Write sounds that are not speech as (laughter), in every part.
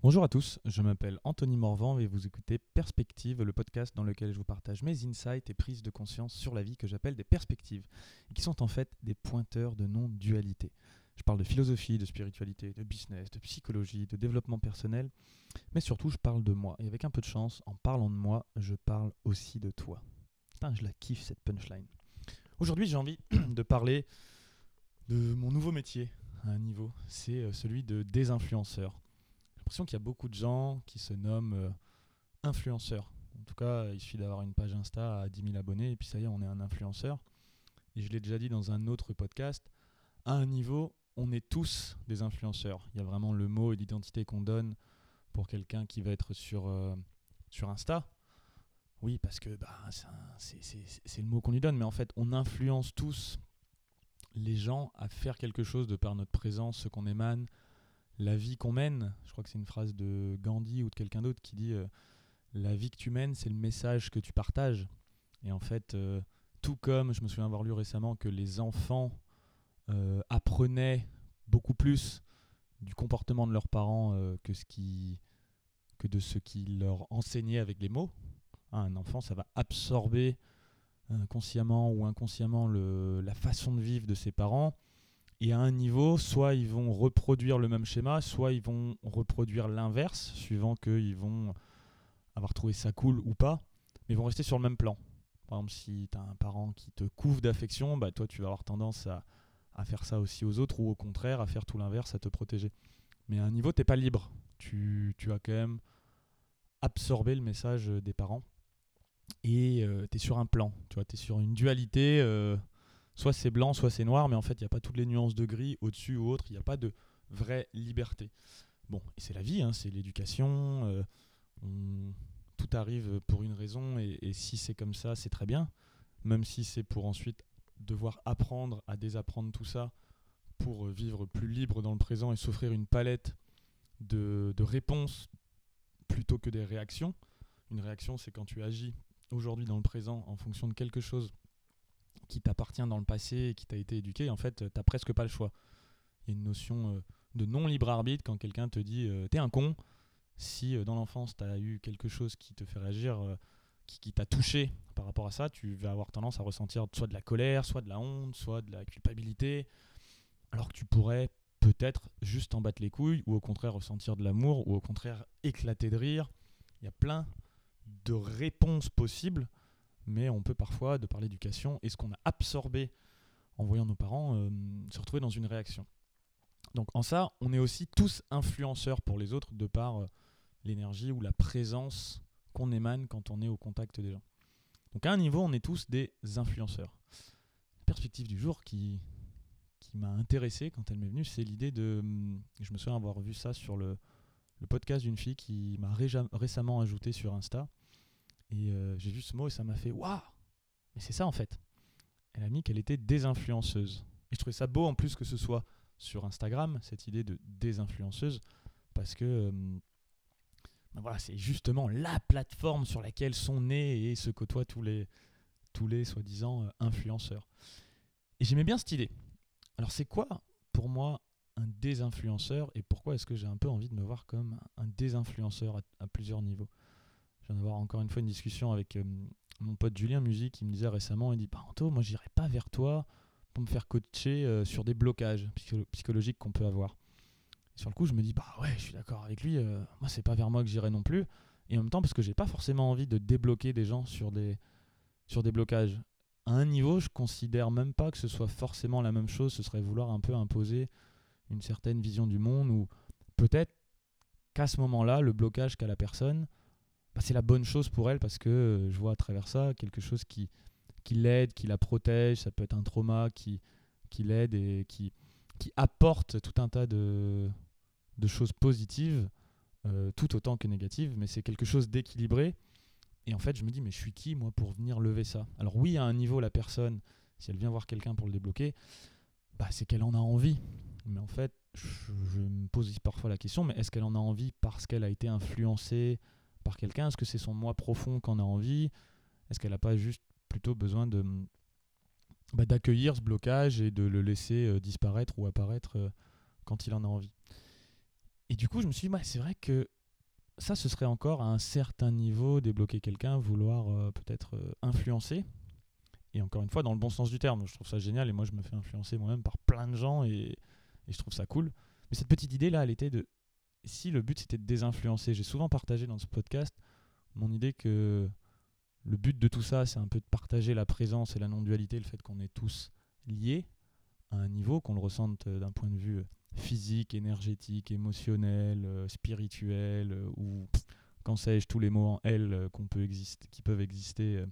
Bonjour à tous, je m'appelle Anthony Morvan et vous écoutez Perspective, le podcast dans lequel je vous partage mes insights et prises de conscience sur la vie que j'appelle des perspectives, qui sont en fait des pointeurs de non-dualité. Je parle de philosophie, de spiritualité, de business, de psychologie, de développement personnel, mais surtout je parle de moi. Et avec un peu de chance, en parlant de moi, je parle aussi de toi. Putain, je la kiffe cette punchline. Aujourd'hui, j'ai envie (clears throat) de parler de mon nouveau métier à un niveau, c'est euh, celui de désinfluenceur. L'impression qu'il y a beaucoup de gens qui se nomment euh, influenceurs. En tout cas, il suffit d'avoir une page Insta à 10 000 abonnés et puis ça y est, on est un influenceur. Et je l'ai déjà dit dans un autre podcast, à un niveau, on est tous des influenceurs. Il y a vraiment le mot et l'identité qu'on donne pour quelqu'un qui va être sur, euh, sur Insta. Oui, parce que bah, c'est le mot qu'on lui donne, mais en fait, on influence tous les gens à faire quelque chose de par notre présence, ce qu'on émane, la vie qu'on mène. Je crois que c'est une phrase de Gandhi ou de quelqu'un d'autre qui dit euh, La vie que tu mènes, c'est le message que tu partages. Et en fait, euh, tout comme je me souviens avoir lu récemment que les enfants euh, apprenaient beaucoup plus du comportement de leurs parents que, qui, de ce qu'ils leur enseignaient avec les mots. Hein, un enfant, ça va absorber consciemment ou inconsciemment la façon de vivre de ses parents. Et à un niveau, soit ils vont reproduire le même schéma, soit ils vont reproduire l'inverse, suivant qu'ils vont avoir trouvé ça cool ou pas, mais ils vont rester sur le même plan. Par exemple, si tu as un parent qui te couvre d'affection, bah toi tu vas avoir tendance à, faire ça aussi aux autres, ou au contraire à faire tout l'inverse, à te protéger. Mais à un niveau, t'es pas libre. Tu, tu as quand même absorbé le message des parents et euh, tu es sur un plan, tu vois, tu es sur une dualité, euh, soit c'est blanc, soit c'est noir, mais en fait, il n'y a pas toutes les nuances de gris au-dessus ou autre, il n'y a pas de vraie liberté. Bon, et c'est la vie, hein, c'est l'éducation, euh, tout arrive pour une raison, et, si c'est comme ça, c'est très bien, même si c'est pour ensuite devoir apprendre à désapprendre tout ça pour vivre plus libre dans le présent et s'offrir une palette de réponses plutôt que des réactions. Une réaction, c'est quand tu agis aujourd'hui dans le présent en fonction de quelque chose qui t'appartient dans le passé et qui t'a été éduqué, en fait, tu n'as presque pas le choix. Il y a une notion euh, de non-libre arbitre quand quelqu'un te dit euh, t'es un con. Si euh, dans l'enfance tu as eu quelque chose qui te fait réagir, qui, qui t'a touché par rapport à ça, tu vas avoir tendance à ressentir soit de la colère, soit de la honte, soit de la culpabilité, alors que tu pourrais peut-être juste en battre les couilles, ou au contraire ressentir de l'amour, ou au contraire éclater de rire. Il y a plein de réponses possibles, mais on peut parfois, de par l'éducation et ce qu'on a absorbé en voyant nos parents, euh, se retrouver dans une réaction. Donc en ça, on est aussi tous influenceurs pour les autres de par euh, l'énergie ou la présence qu'on émane quand on est au contact des gens. Donc à un niveau, on est tous des influenceurs. La perspective du jour qui, qui m'a intéressé quand elle m'est venue, c'est l'idée de... Hum, je me souviens avoir vu ça sur le, le podcast d'une fille qui m'a récemment ajouté sur Insta. Et euh, j'ai vu ce mot et ça m'a fait Waouh Mais c'est ça en fait. Elle a mis qu'elle était désinfluenceuse. Et je trouvais ça beau en plus que ce soit sur Instagram, cette idée de désinfluenceuse, parce que euh, ben voilà, c'est justement la plateforme sur laquelle sont nés et se côtoient tous les, tous les soi-disant euh, influenceurs. Et j'aimais bien cette idée. Alors c'est quoi pour moi un désinfluenceur et pourquoi est-ce que j'ai un peu envie de me voir comme un désinfluenceur à, plusieurs niveaux? Je viens d'avoir encore une fois une discussion avec euh, mon pote Julien Musique qui me disait récemment, il dit bah Anto, moi j'irai pas vers toi pour me faire coacher euh, sur des blocages psychologiques qu'on peut avoir. sur le coup, je me dis bah ouais, je suis d'accord avec lui, euh, moi c'est pas vers moi que j'irai non plus et en même temps parce que j'ai pas forcément envie de débloquer des gens sur des sur des blocages. À un niveau, je considère même pas que ce soit forcément la même chose, ce serait vouloir un peu imposer une certaine vision du monde ou peut-être qu'à ce moment-là, le blocage qu'a la personne, bah, c'est la bonne chose pour elle parce que euh, je vois à travers ça quelque chose qui, l'aide, qui la protège, ça peut être un trauma qui, l'aide et qui, apporte tout un tas de, de choses positives, euh, tout autant que négatives, mais c'est quelque chose d'équilibré. Et en fait, je me dis, mais je suis qui, moi, pour venir lever ça? Alors oui, à un niveau, la personne, si elle vient voir quelqu'un pour le débloquer, bah, c'est qu'elle en a envie. Mais en fait, je, me pose parfois la question, mais est-ce qu'elle en a envie parce qu'elle a été influencée par quelqu'un Est-ce que c'est son moi profond qu'en a envie? Est-ce qu'elle n'a pas juste plutôt besoin de bah, d'accueillir ce blocage et de le laisser euh, disparaître ou apparaître euh, quand il en a envie? Et du coup, je me suis dit, c'est vrai que ça, ce serait encore à un certain niveau débloquer quelqu'un, vouloir euh, peut-être influencer. Et encore une fois, dans le bon sens du terme, je trouve ça génial. Et moi, je me fais influencer moi-même par plein de gens et je trouve ça cool. Mais cette petite idée-là, elle était de si le but c'était de désinfluencer. J'ai souvent partagé dans ce podcast mon idée que le but de tout ça, c'est un peu de partager la présence et la non-dualité, le fait qu'on est tous liés à un niveau, qu'on le ressente euh, d'un point de vue physique, énergétique, émotionnel, euh, spirituel, euh, ou quand sais-je, tous les mots en L qu'on peut exister, qui peuvent exister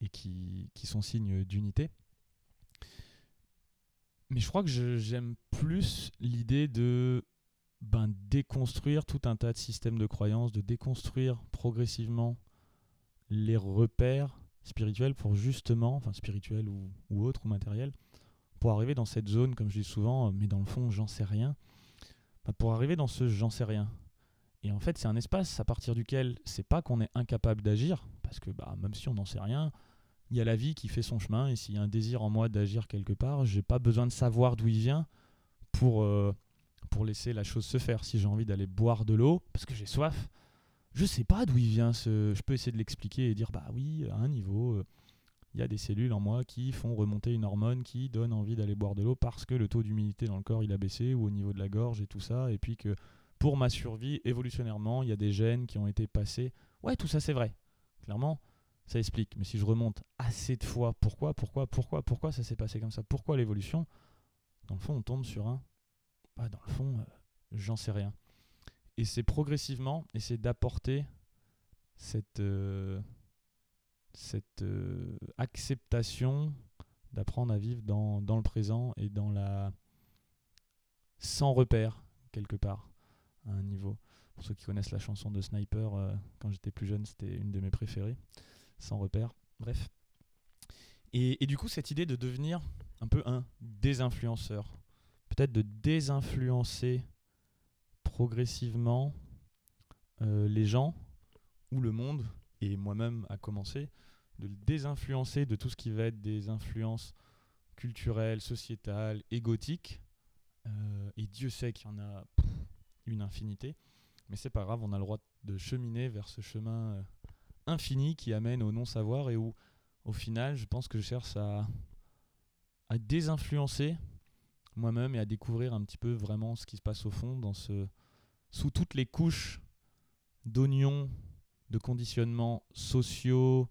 et qui, qui sont signes d'unité. Mais je crois que j'aime plus l'idée de ben, déconstruire tout un tas de systèmes de croyances, de déconstruire progressivement les repères spirituels pour justement, enfin spirituels ou, ou autres ou matériels, pour arriver dans cette zone, comme je dis souvent, mais dans le fond, j'en sais rien, ben, pour arriver dans ce j'en sais rien. Et en fait, c'est un espace à partir duquel c'est pas qu'on est incapable d'agir, parce que bah, même si on n'en sait rien, il y a la vie qui fait son chemin, et s'il y a un désir en moi d'agir quelque part, j'ai pas besoin de savoir d'où il vient pour, euh, pour laisser la chose se faire. Si j'ai envie d'aller boire de l'eau, parce que j'ai soif, je sais pas d'où il vient. Ce... Je peux essayer de l'expliquer et dire bah oui, à un niveau, euh, il y a des cellules en moi qui font remonter une hormone qui donne envie d'aller boire de l'eau parce que le taux d'humidité dans le corps il a baissé ou au niveau de la gorge et tout ça. Et puis que pour ma survie, évolutionnairement, il y a des gènes qui ont été passés. Ouais, tout ça c'est vrai. Clairement, ça explique. Mais si je remonte assez de fois, pourquoi, pourquoi, pourquoi, pourquoi ça s'est passé comme ça? Pourquoi l'évolution? Dans le fond, on tombe sur un dans le fond, euh, j'en sais rien. Et c'est progressivement essayer d'apporter cette, euh, cette euh, acceptation d'apprendre à vivre dans, dans, le présent et dans la sans repère quelque part à un niveau. Pour ceux qui connaissent la chanson de Sniper, quand j'étais plus jeune, c'était une de mes préférées. Sans repère. Bref. Et, du coup, cette idée de devenir un peu un désinfluenceur, peut-être de désinfluencer progressivement euh, les gens ou le monde, et moi-même à commencer, de le désinfluencer de tout ce qui va être des influences culturelles, sociétales, égotiques. Euh, et Dieu sait qu'il y en a une infinité. Mais c'est pas grave, on a le droit de cheminer vers ce chemin euh, infini qui amène au non-savoir et où, au final, je pense que je cherche à, à désinfluencer moi-même et à découvrir un petit peu vraiment ce qui se passe au fond dans ce sous toutes les couches d'oignons de conditionnements sociaux,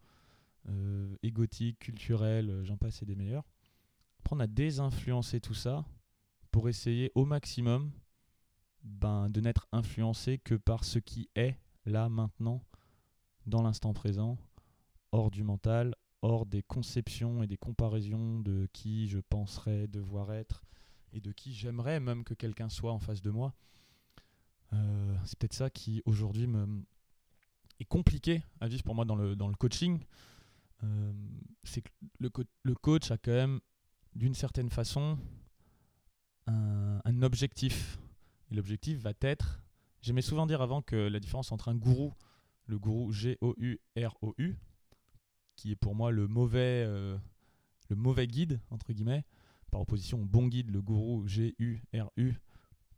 euh, égotiques, culturels, euh, j'en passe et des meilleurs. Apprendre à désinfluencer tout ça pour essayer au maximum ben, de n'être influencé que par ce qui est là maintenant, dans l'instant présent, hors du mental, hors des conceptions et des comparaisons de qui je penserais devoir être et de qui j'aimerais même que quelqu'un soit en face de moi. Euh, c'est peut-être ça qui aujourd'hui me est compliqué à vivre pour moi dans le, dans le coaching. Euh, c'est que le, coach a quand même d'une certaine façon un, un objectif. Et l'objectif va être, j'aimais souvent dire avant que la différence entre un gourou, le gourou G-O-U-R-O-U, qui est pour moi le mauvais, euh, le mauvais guide, entre guillemets, par opposition au bon guide, le gourou G-U-R-U,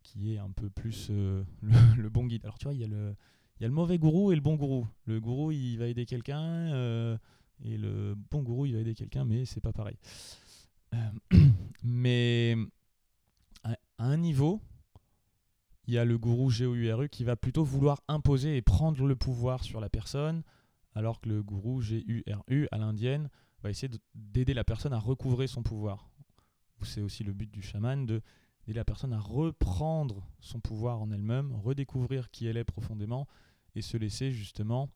qui est un peu plus euh, le, (laughs) bon guide. Alors tu vois, il y, a le, mauvais gourou et le bon gourou. Le gourou, il va aider quelqu'un, euh, et le bon gourou, il va aider quelqu'un, mais c'est pas pareil. Euh, (clears throat) mais à, un niveau, il y a le gourou G-O-U-R-U qui va plutôt vouloir imposer et prendre le pouvoir sur la personne, alors que le gourou G-U-R-U à l'indienne va essayer d'aider la personne à recouvrer son pouvoir c'est aussi le but du chaman, de d'aider la personne à reprendre son pouvoir en elle-même, redécouvrir qui elle est profondément et se laisser justement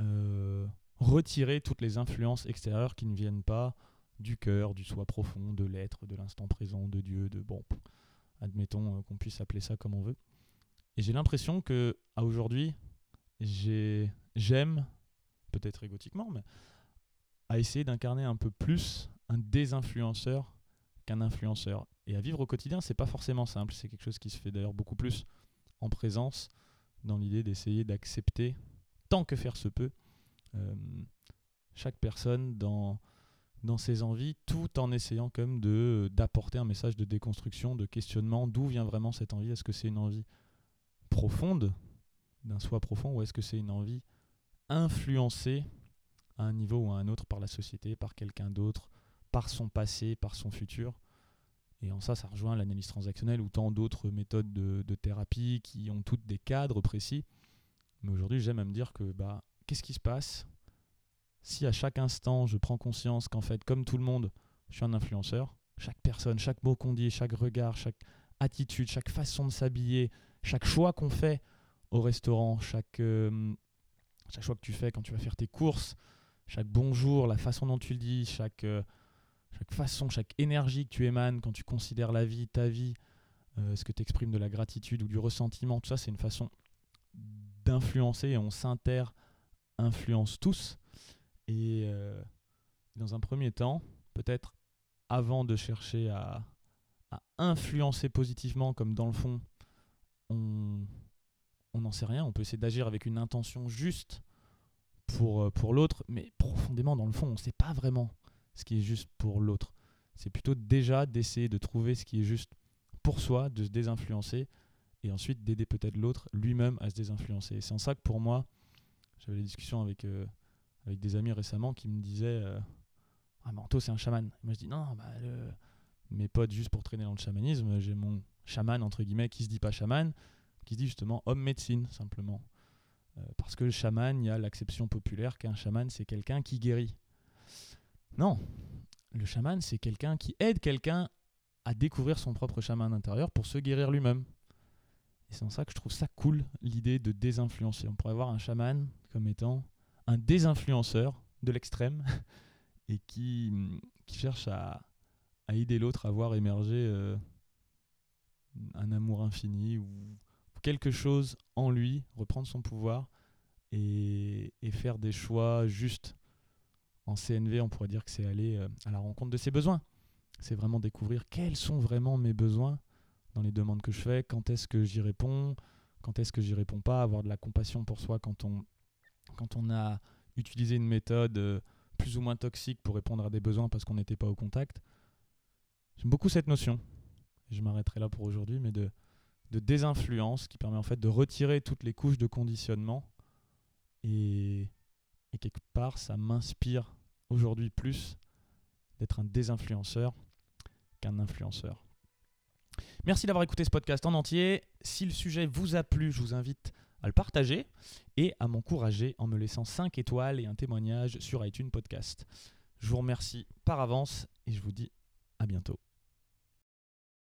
euh, retirer toutes les influences extérieures qui ne viennent pas du cœur, du soi profond, de l'être, de l'instant présent, de Dieu, de bon, admettons euh, qu'on puisse appeler ça comme on veut. Et j'ai l'impression que à aujourd'hui, j'aime, peut-être égotiquement, mais à essayer d'incarner un peu plus un désinfluenceur qu'un influenceur. Et à vivre au quotidien, c'est pas forcément simple. C'est quelque chose qui se fait d'ailleurs beaucoup plus en présence, dans l'idée d'essayer d'accepter, tant que faire se peut, euh, chaque personne dans, dans ses envies, tout en essayant comme de d'apporter un message de déconstruction, de questionnement, d'où vient vraiment cette envie? Est-ce que c'est une envie profonde, d'un soi profond, ou est-ce que c'est une envie influencée à un niveau ou à un autre par la société, par quelqu'un d'autre, par son passé, par son futur et en ça, ça rejoint l'analyse transactionnelle ou tant d'autres méthodes de, thérapie qui ont toutes des cadres précis. Mais aujourd'hui, j'aime à me dire que bah, qu'est-ce qui se passe si à chaque instant, je prends conscience qu'en fait, comme tout le monde, je suis un influenceur. Chaque personne, chaque mot qu'on dit, chaque regard, chaque attitude, chaque façon de s'habiller, chaque choix qu'on fait au restaurant, chaque, euh, chaque choix que tu fais quand tu vas faire tes courses, chaque bonjour, la façon dont tu le dis, chaque... Euh, chaque façon, chaque énergie que tu émanes quand tu considères la vie, ta vie, euh, ce que tu exprimes de la gratitude ou du ressentiment, tout ça, c'est une façon d'influencer et on s'inter-influence tous. Et euh, dans un premier temps, peut-être avant de chercher à, influencer positivement, comme dans le fond, on n'en sait rien, on peut essayer d'agir avec une intention juste pour, euh, pour l'autre, mais profondément, dans le fond, on ne sait pas vraiment ce qui est juste pour l'autre. C'est plutôt déjà d'essayer de trouver ce qui est juste pour soi, de se désinfluencer, et ensuite d'aider peut-être l'autre lui-même à se désinfluencer. C'est en ça que pour moi, j'avais des discussions avec, euh, avec des amis récemment qui me disaient euh, Ah, Manto, c'est un chaman. moi, je dis Non, bah, mes potes, juste pour traîner dans le chamanisme, j'ai mon chaman, entre guillemets, qui se dit pas chaman, qui se dit justement homme médecine, simplement. Euh, parce que le chaman, il y a l'acception populaire qu'un chaman, c'est quelqu'un qui guérit. Non, le chaman, c'est quelqu'un qui aide quelqu'un à découvrir son propre chaman intérieur pour se guérir lui-même. Et c'est en ça que je trouve ça cool, l'idée de désinfluencer. On pourrait voir un chaman comme étant un désinfluenceur de l'extrême (laughs) et qui, cherche à, aider l'autre à voir émerger euh, un amour infini ou, quelque chose en lui, reprendre son pouvoir et faire des choix justes en CNV, on pourrait dire que c'est aller euh, à la rencontre de ses besoins. C'est vraiment découvrir quels sont vraiment mes besoins dans les demandes que je fais, quand est-ce que j'y réponds, quand est-ce que j'y réponds pas, avoir de la compassion pour soi quand on, a utilisé une méthode euh, plus ou moins toxique pour répondre à des besoins parce qu'on n'était pas au contact. J'aime beaucoup cette notion. Je m'arrêterai là pour aujourd'hui, mais de, de désinfluence qui permet en fait de retirer toutes les couches de conditionnement et, et quelque part ça m'inspire aujourd'hui plus d'être un désinfluenceur qu'un influenceur. Merci d'avoir écouté ce podcast en entier. Si le sujet vous a plu, je vous invite à le partager et à m'encourager en me laissant 5 étoiles et un témoignage sur iTunes Podcast. Je vous remercie par avance et je vous dis à bientôt.